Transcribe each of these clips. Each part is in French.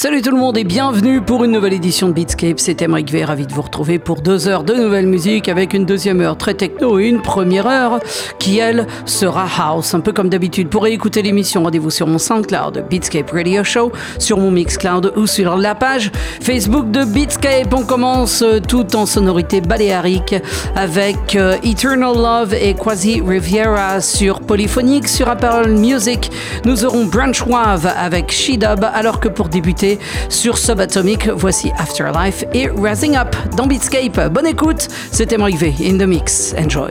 Salut tout le monde et bienvenue pour une nouvelle édition de Beatscape. C'est Emric V, ravi de vous retrouver pour deux heures de nouvelle musique avec une deuxième heure très techno et une première heure qui, elle, sera house. Un peu comme d'habitude. Pour écouter l'émission, rendez-vous sur mon SoundCloud Beatscape Radio Show, sur mon Mixcloud ou sur la page Facebook de Beatscape. On commence euh, tout en sonorité baléarique avec euh, Eternal Love et Quasi Riviera sur Polyphonique. Sur Apple Music, nous aurons Branch Wave avec She-Dub alors que pour débuter, sur Subatomic. Voici Afterlife et Rising Up dans Beatscape. Bonne écoute, c'était V in the Mix. Enjoy.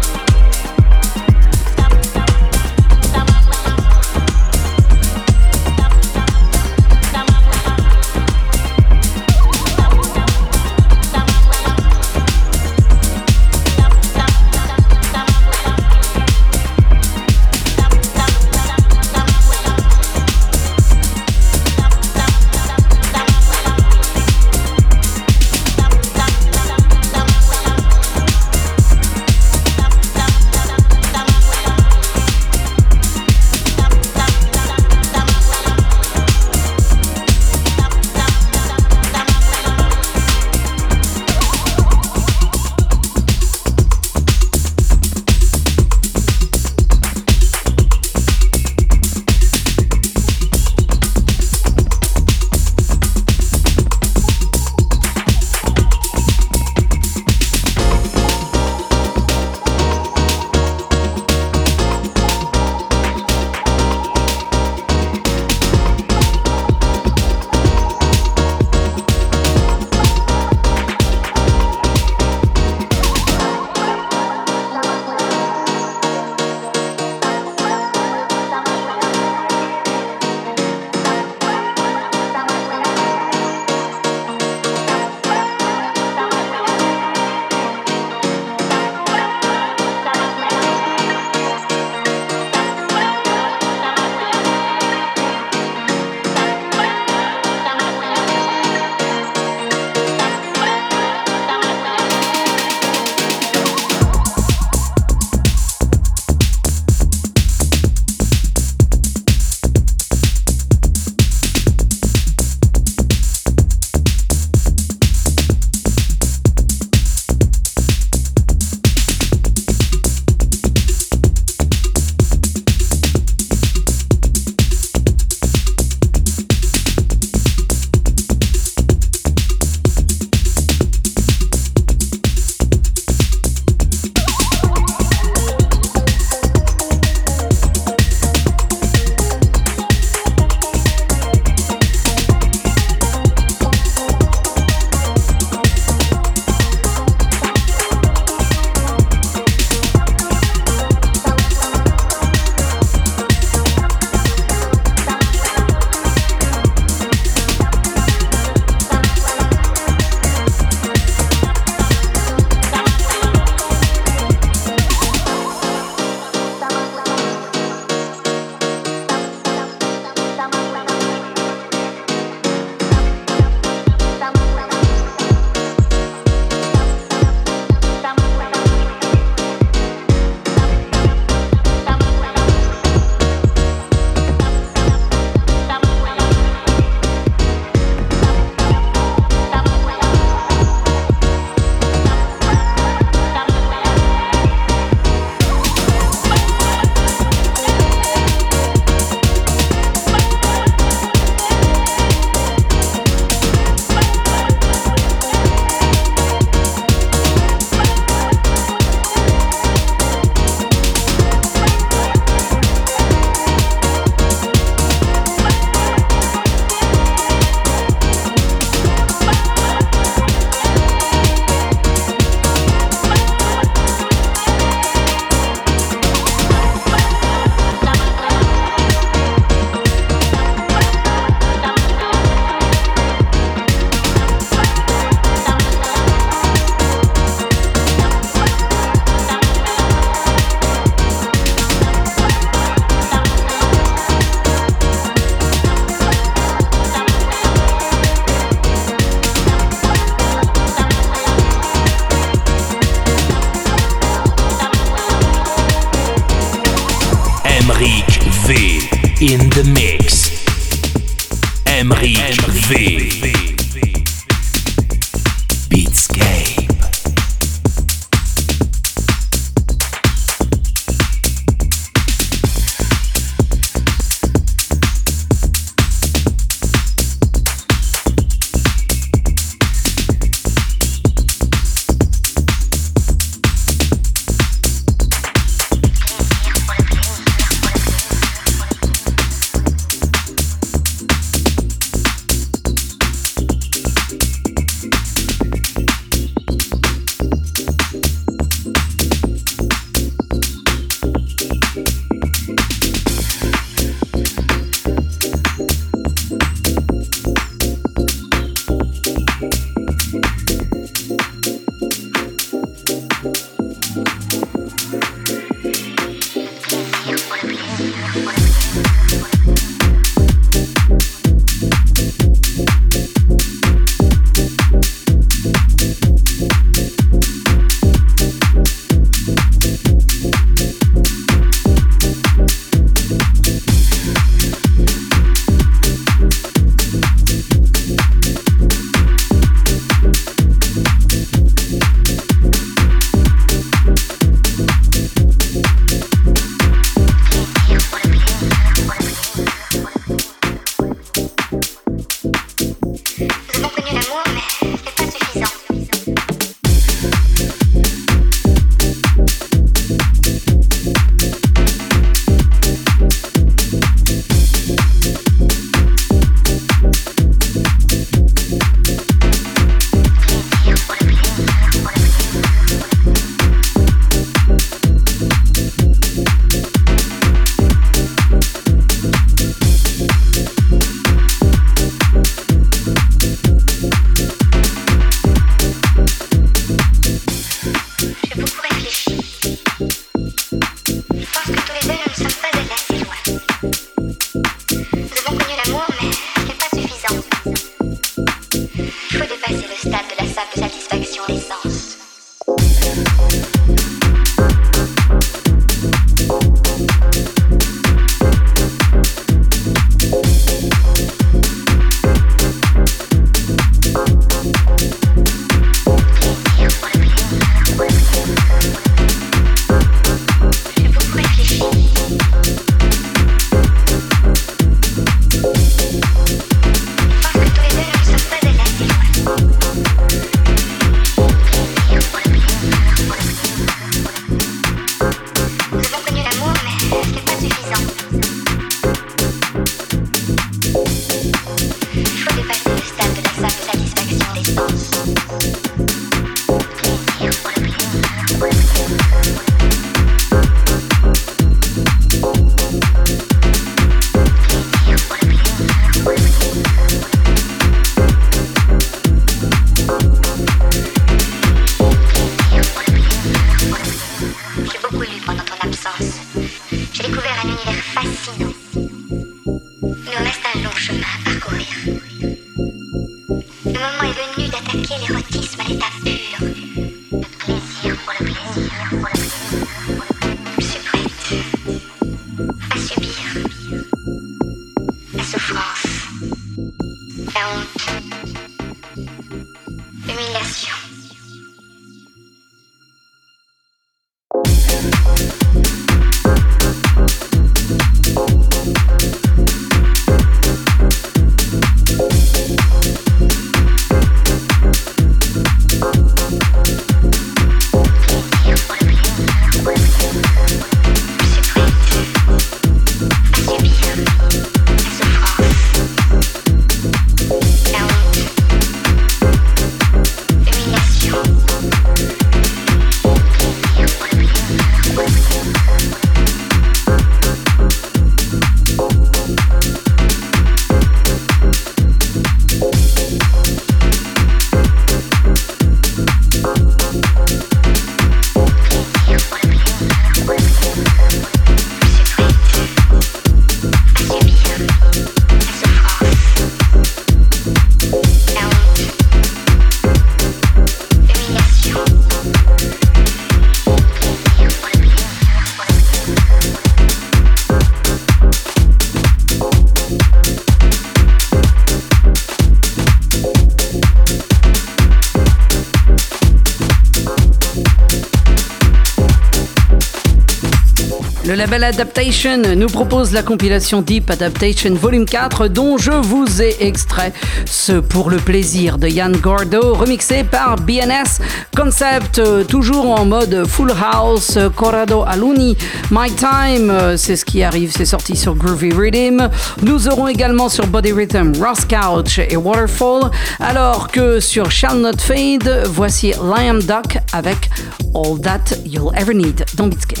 Label Adaptation nous propose la compilation Deep Adaptation Volume 4 dont je vous ai extrait ce pour le plaisir de Yann Gordo remixé par BNS Concept euh, toujours en mode Full House Corrado Aluni My Time euh, c'est ce qui arrive c'est sorti sur Groovy Rhythm. Nous aurons également sur Body Rhythm Ross Couch et Waterfall. Alors que sur Shall Not Fade voici Liam Duck avec All That You'll Ever Need. Dans Beatscape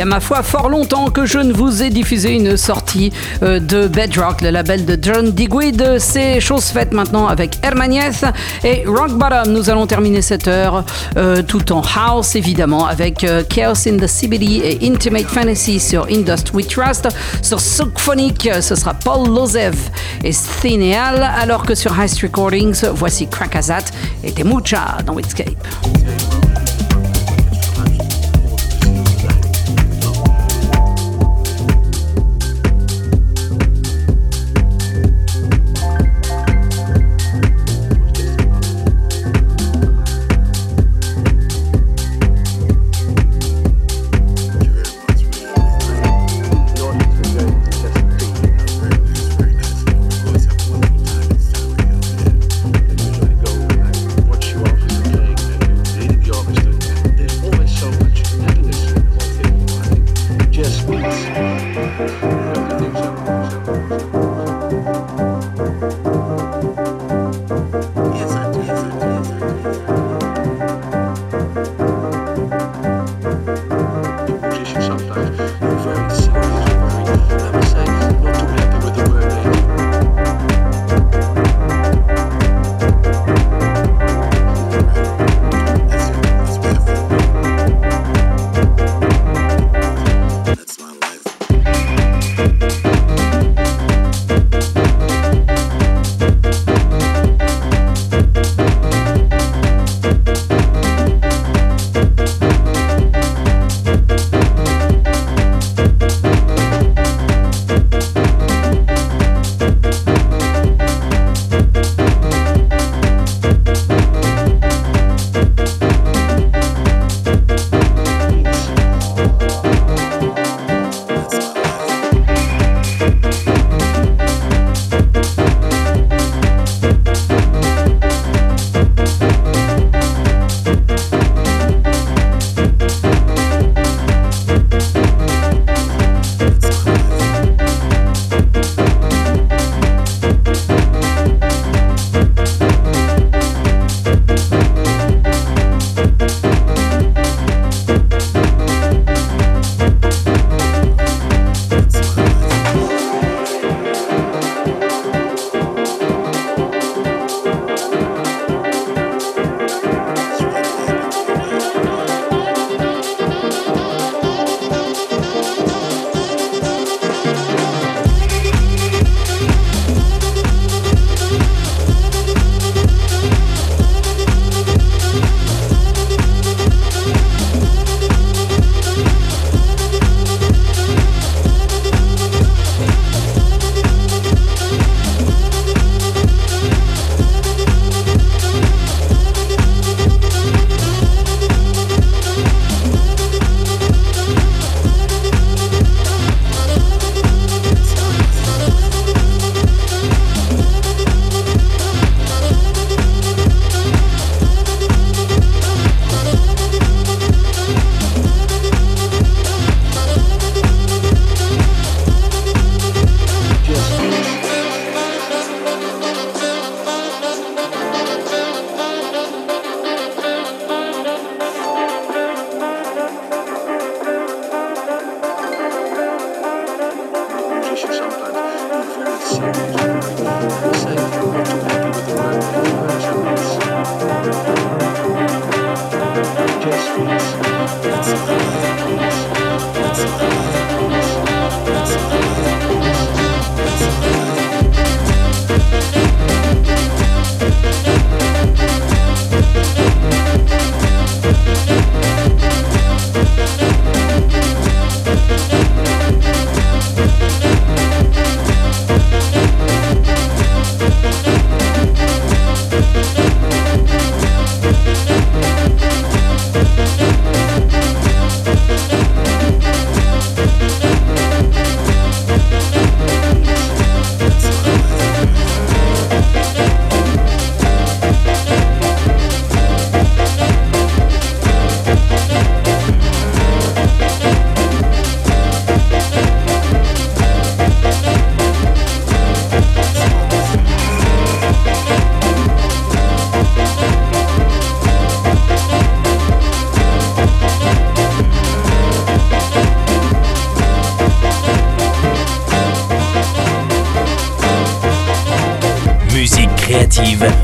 Y a ma foi fort longtemps que je ne vous ai diffusé une sortie euh, de Bedrock, le label de John Digweed. C'est chose faite maintenant avec Hermaniez et Rock Bottom. Nous allons terminer cette heure euh, tout en house, évidemment, avec euh, Chaos in the CBD et Intimate Fantasy sur Indust We Trust. Sur Symphonic, ce sera Paul Lozev et Thineal, alors que sur Heist Recordings, voici Krakazat et Temucha dans Witscape.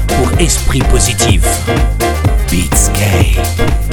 Pour esprit positif. Beatscape.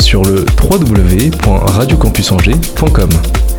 Sur le www.radiocampusangers.com.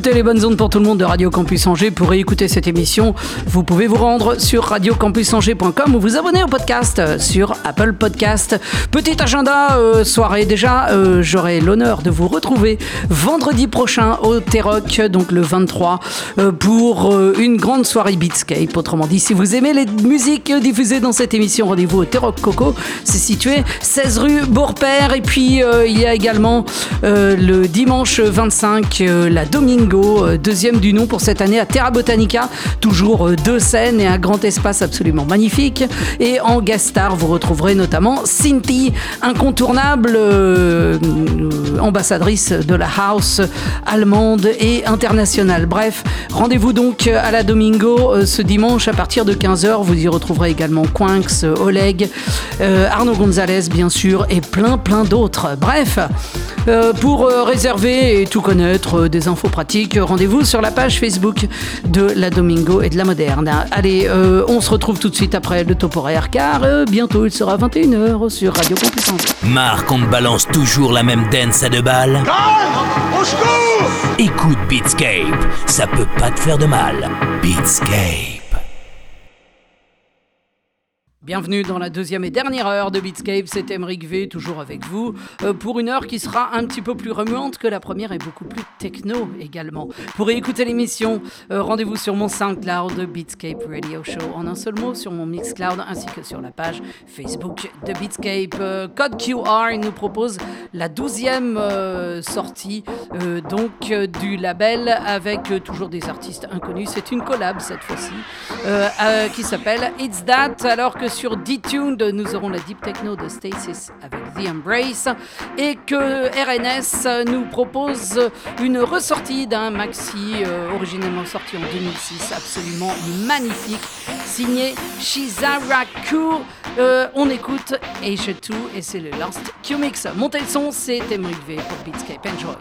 écoutez les bonnes ondes pour tout le monde de Radio Campus Angers. Pour écouter cette émission, vous pouvez vous rendre sur radiocampusangers.com ou vous abonner au podcast sur Apple Podcast. Petit agenda euh, soirée. Déjà, euh, j'aurai l'honneur de vous retrouver vendredi prochain au T-Rock, donc le 23, euh, pour une grande soirée Beatscape. Autrement dit, si vous aimez les musiques diffusées dans cette émission, rendez-vous au T-Rock Coco. C'est situé 16 rue Bourpère. Et puis, il y a également le dimanche 25, la Domingo, euh, deuxième du nom pour cette année à Terra Botanica. Toujours euh, deux scènes et un grand espace absolument magnifique. Et en guest star, vous retrouverez notamment Cinti, incontournable euh, ambassadrice de la house allemande et internationale. Bref, rendez-vous donc à la Domingo ce dimanche à partir de 15h. Vous y retrouverez également Quinks, Oleg, Arnaud Gonzalez bien sûr et plein plein d'autres. Bref, pour réserver et tout connaître des infos pratiques, rendez-vous sur la page Facebook de la Domingo et de la Moderne. Allez, euh, on se retrouve tout de suite après le top horaire car euh, bientôt il sera 21h sur Radio Campus Marc, on te balance toujours la même dance à deux balles Écoute Beatscape, ça peut pas te faire de mal. Beatscape. Bienvenue dans la deuxième et dernière heure de Beatscape, c'est Emeric V, toujours avec vous, euh, pour une heure qui sera un petit peu plus remuante que la première et beaucoup plus techno également. Pour écouter l'émission, euh, rendez-vous sur mon SoundCloud Beatscape Radio Show en un seul mot, sur mon Mixcloud ainsi que sur la page Facebook de Beatscape. Euh, Code QR nous propose la douzième sortie donc du label avec toujours des artistes inconnus. C'est une collab cette fois-ci qui s'appelle It's That alors que D-Tuned, nous aurons la Deep Techno de Stasis avec The Embrace et que RNS nous propose une ressortie d'un maxi euh, originellement sorti en 2006, absolument magnifique, signé Shizaraku. Euh, on écoute Asia 2 et c'est le Last Q-Mix. Montez le son, c'est Emery V pour Beatscape. Enjoy!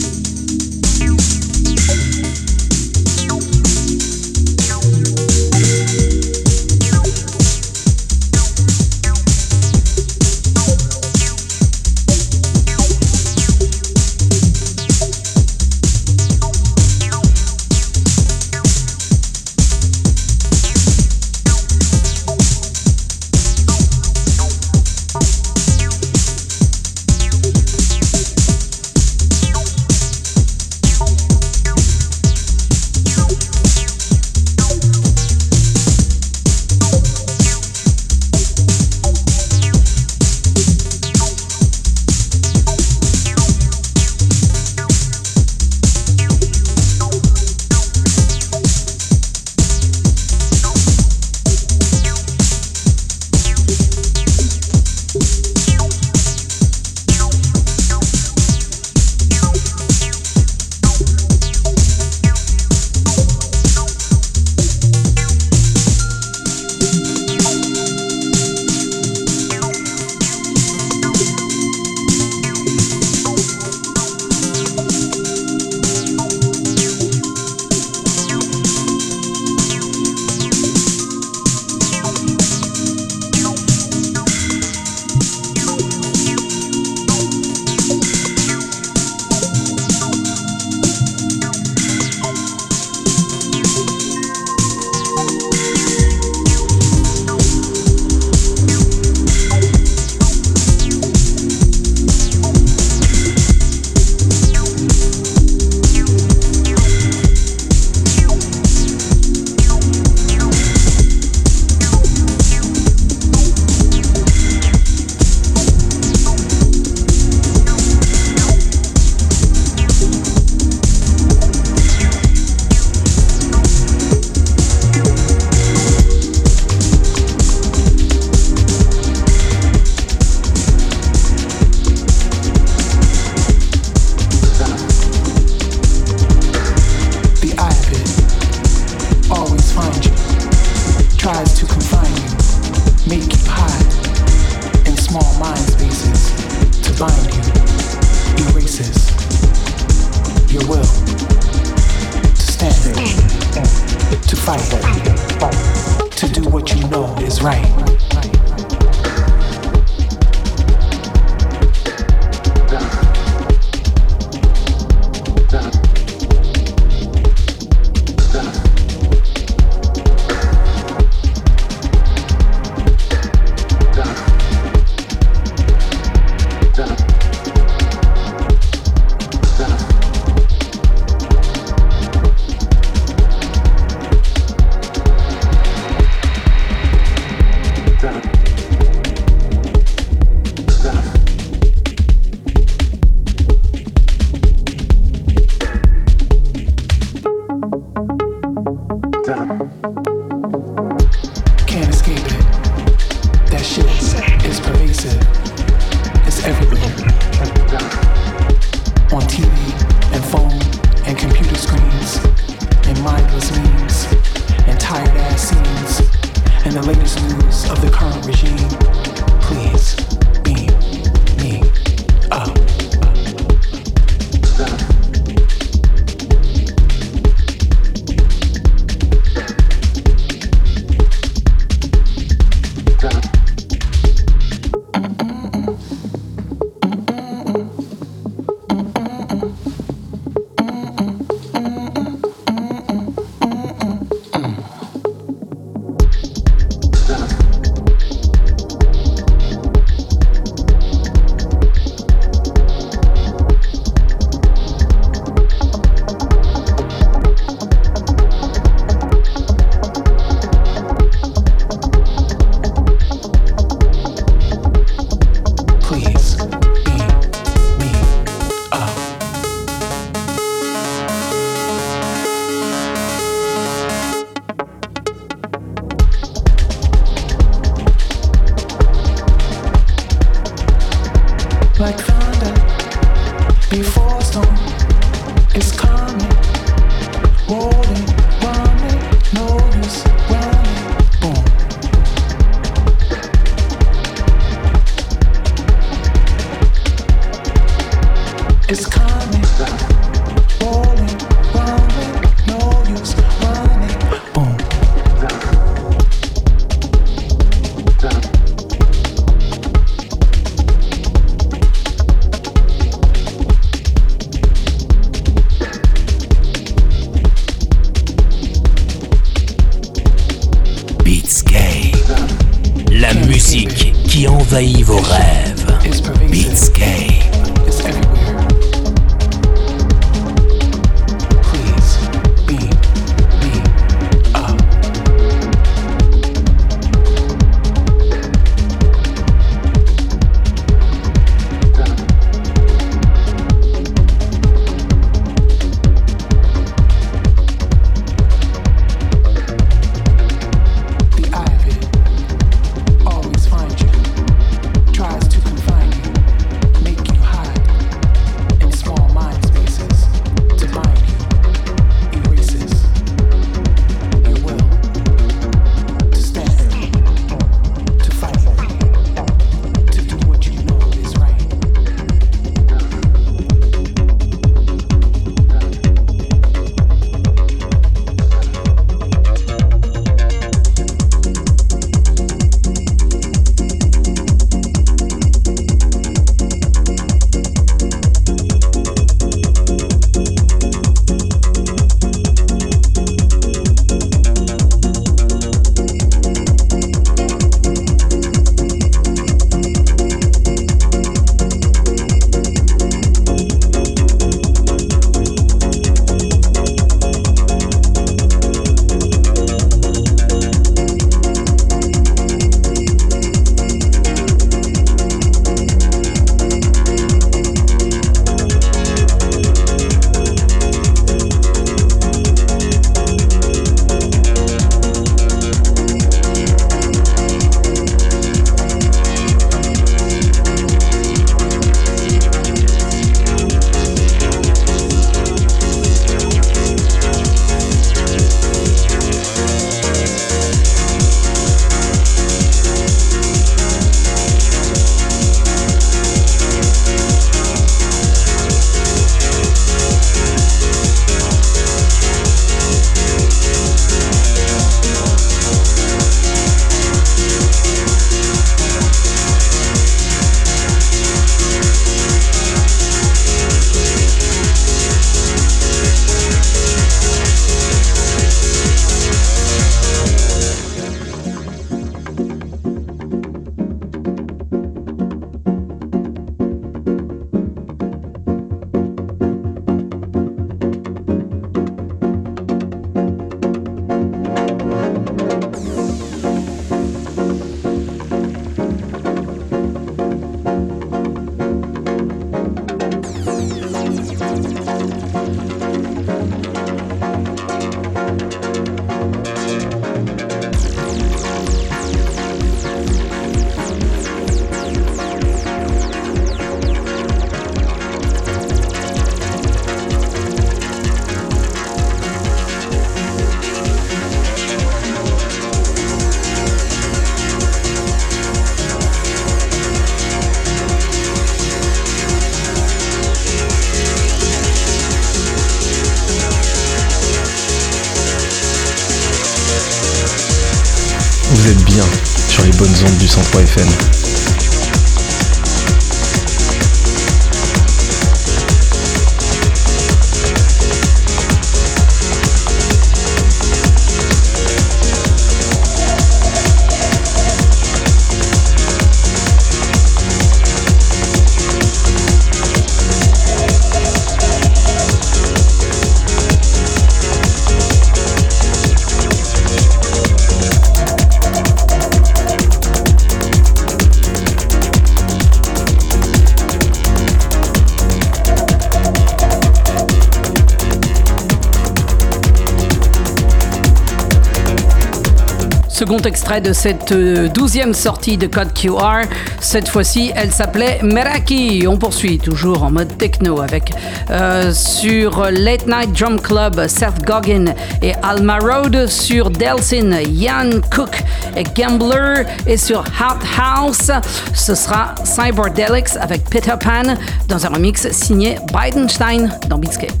Extrait de cette euh, douzième sortie de Code QR. Cette fois-ci, elle s'appelait Meraki. On poursuit toujours en mode techno avec euh, sur Late Night Drum Club Seth Goggin et Alma Road, sur Delsin Ian Cook et Gambler et sur Hot House, ce sera Cyberdelics avec Peter Pan dans un remix signé Bidenstein dans Beatscape.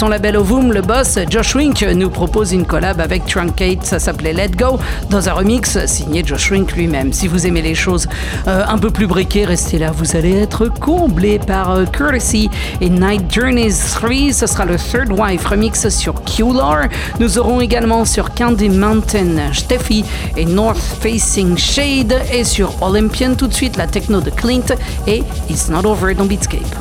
Son label Ovum, le boss Josh Wink nous propose une collab avec Truncate, ça s'appelait Let Go, dans un remix signé Josh Wink lui-même. Si vous aimez les choses euh, un peu plus briquées, restez là, vous allez être comblé par euh, Courtesy et Night Journeys 3. Ce sera le Third Wife remix sur Q-Lore. Nous aurons également sur Candy Mountain Steffi et North Facing Shade et sur Olympian tout de suite la techno de Clint et It's Not Over dans Beatscape.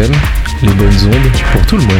Les bonnes ondes pour tout le monde.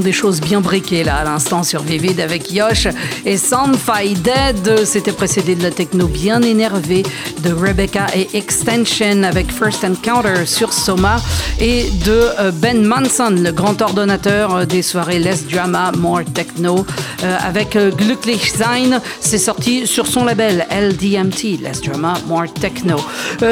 des choses bien briquées là à l'instant sur Vivid avec Yosh et Soundfy Dead. C'était précédé de la techno bien énervée de Rebecca et Extension avec First Encounter sur Soma et de euh, Ben Manson, le grand ordonnateur euh, des soirées Less Drama, More Techno avec Glücklich Sein. C'est sorti sur son label LDMT, Less Drama, More Techno.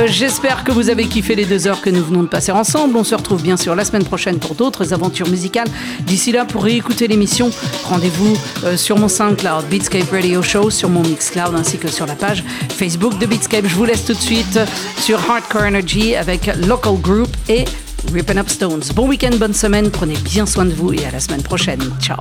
J'espère que vous avez kiffé les deux heures que nous venons de passer ensemble. On se retrouve bien sûr la semaine prochaine pour d'autres aventures musicales. D'ici là, pour réécouter l'émission, rendez-vous sur mon SoundCloud, Beatscape Radio Show, sur mon Mixcloud ainsi que sur la page Facebook de Beatscape. Je vous laisse tout de suite sur Hardcore Energy avec Local Group et Rippin' Up Stones. Bon week-end, bonne semaine, prenez bien soin de vous et à la semaine prochaine. Ciao